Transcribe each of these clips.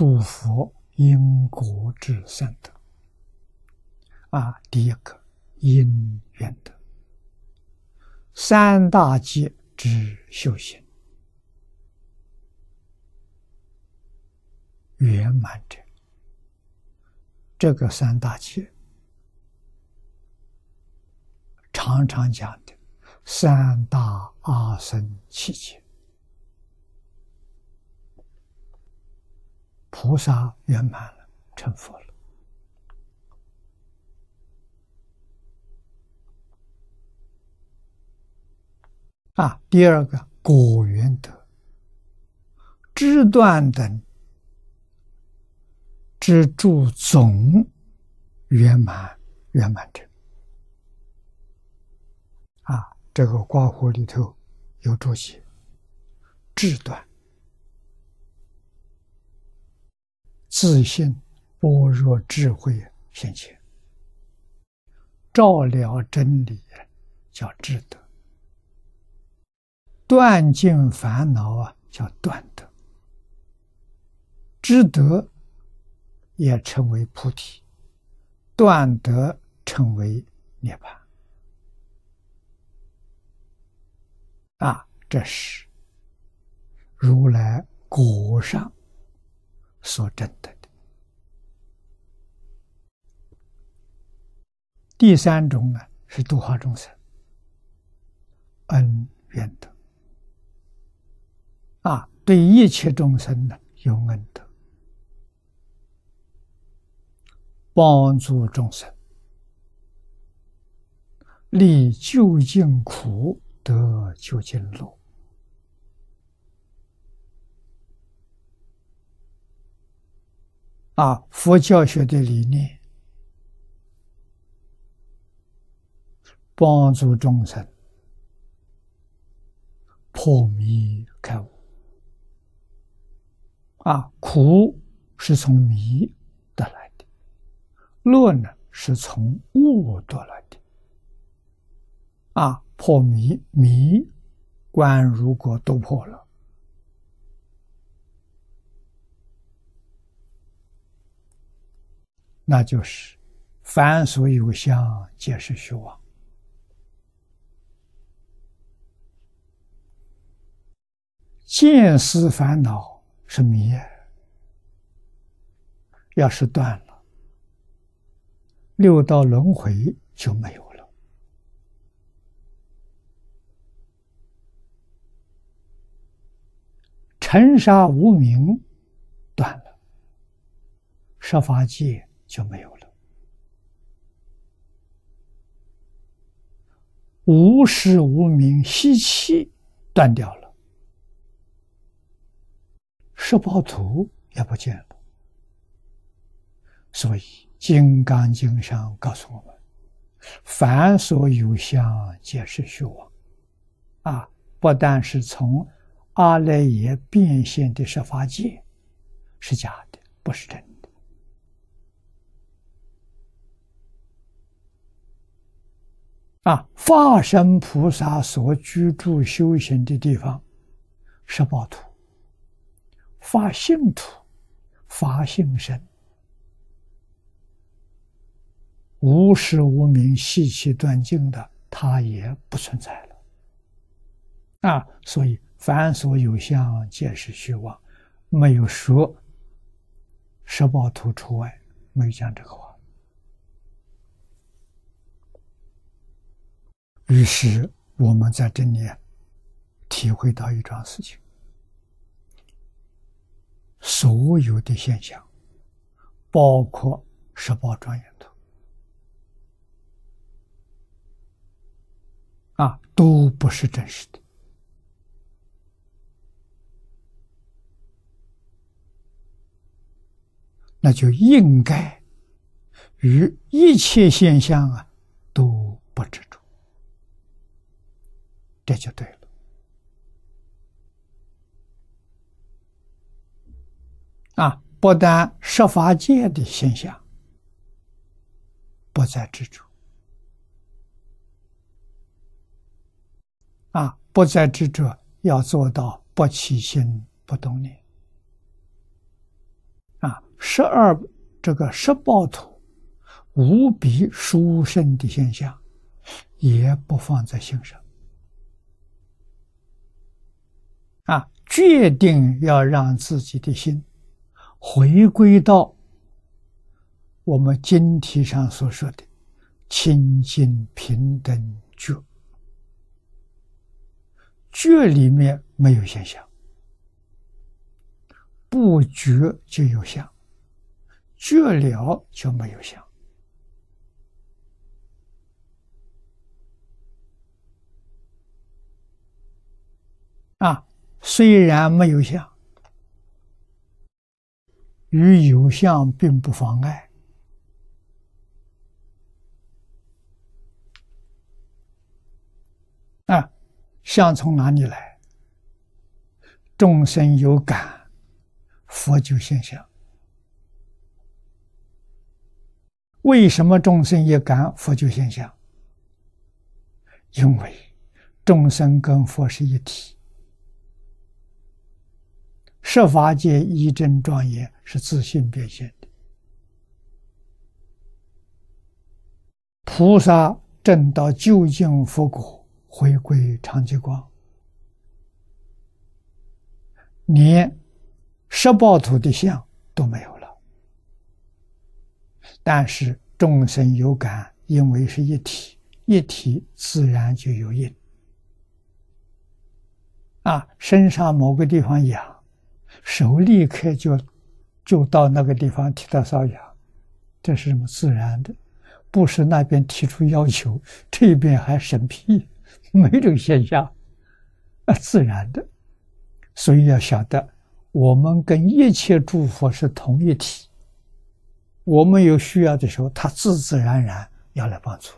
诸佛因果之善德。啊，第一个因缘德，三大劫之修行圆满者，这个三大劫常常讲的三大阿僧祇劫，菩萨圆满了，成佛了。啊，第二个果缘德，知断等之诸总圆满圆满者。啊，这个刮胡里头有注解：智断自信般若智慧现前，照料真理，叫智德。断尽烦恼啊，叫断德；知德也称为菩提，断德称为涅槃。啊，这是如来果上所证得的。第三种呢，是度化众生，恩怨德。啊，对一切众生呢有恩德，帮助众生，离究竟苦得究竟乐。啊，佛教学的理念，帮助众生破迷开悟。啊，苦是从迷得来的，乐呢是从悟得来的。啊，破迷迷关如果都破了，那就是凡所有相，皆是虚妄。见思烦恼。是迷，要是断了，六道轮回就没有了。尘沙无名断了，十法界就没有了。无时无名吸气断掉了。十宝图也不见了，所以《金刚经》上告诉我们：“凡所有相，皆是虚妄。”啊，不但是从阿赖耶变现的十法界是假的，不是真的。啊，化身菩萨所居住修行的地方，十宝图。发性土，发性身，无时无名细气断尽的，它也不存在了。啊，所以凡所有相，皆是虚妄，没有说十宝土除外，没有讲这个话。于是我们在这里体会到一桩事情。所有的现象，包括十宝庄严图，啊，都不是真实的。那就应该与一切现象啊都这就对了。啊，不但设法界的现象不再执着，啊，不再执着，要做到不起心不动念啊，十二这个十报图无比殊胜的现象，也不放在心上。啊，决定要让自己的心回归到我们经题上所说的清净平等觉。觉里面没有现象，不觉就有相，觉了就没有相。啊。虽然没有相，与有相并不妨碍。啊，相从哪里来？众生有感，佛就现象。为什么众生一感，佛就现象？因为众生跟佛是一体。设法界一真庄严是自信变现的，菩萨证到究竟佛果，回归常寂光，连十报土的相都没有了。但是众生有感，因为是一体，一体自然就有因。啊，身上某个地方痒。手立刻就就到那个地方提到瘙痒，这是什么自然的？不是那边提出要求，这边还审批，没这个现象，啊，自然的。所以要晓得，我们跟一切诸佛是同一体。我们有需要的时候，他自自然然要来帮助。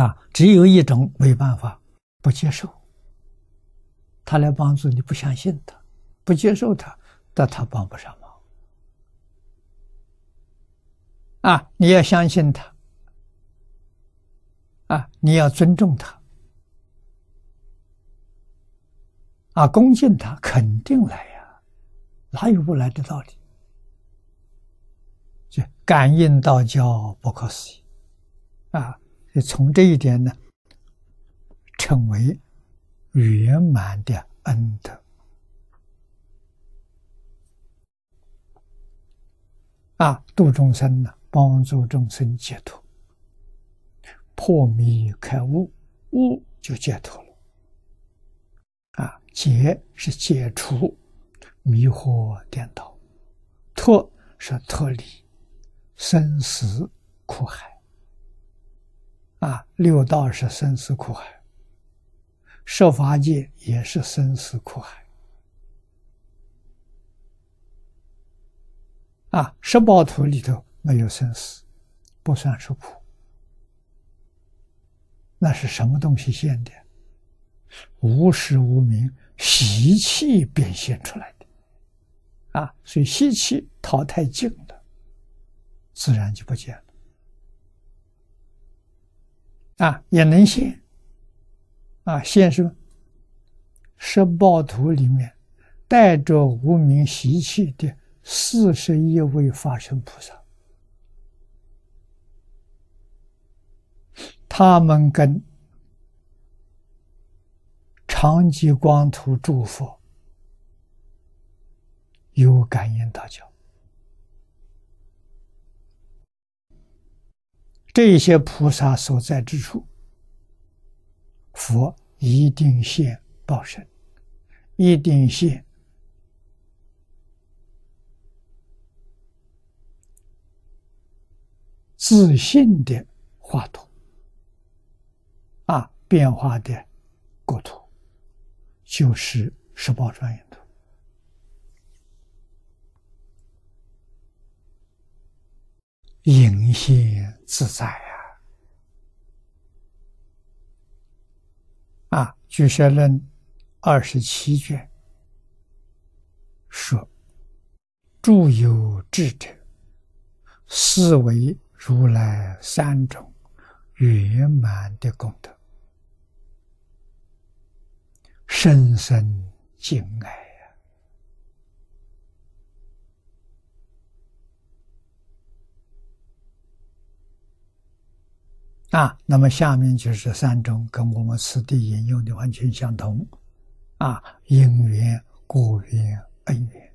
啊，只有一种没办法，不接受。他来帮助你，不相信他，不接受他，但他帮不上忙。啊，你要相信他，啊，你要尊重他，啊，恭敬他，肯定来呀，哪有不来的道理？就感应道教不可思议，啊，就从这一点呢，成为。圆满的恩德啊，度众生呢，帮助众生解脱，破迷开悟，悟就解脱了。啊，解是解除迷惑颠倒，脱是脱离生死苦海。啊，六道是生死苦海。设法界也是生死苦海啊！十报图里头没有生死，不算是苦。那是什么东西现的？无时无明习气变现出来的啊！所以习气淘汰尽了，自然就不见了啊！也能现。啊，现是十报图里面带着无名习气的四十一位法身菩萨，他们跟长吉光图诸佛有感应道交，这些菩萨所在之处。佛一定现报身，一定现自信的画图啊，变化的国土就是十八庄严图，隐现自在。啊，《居舍论》二十七卷说：“诸有智者，思维如来三种圆满的功德，深深敬爱。啊，那么下面就是三种，跟我们此地引用的完全相同。啊，因缘、果缘、恩缘。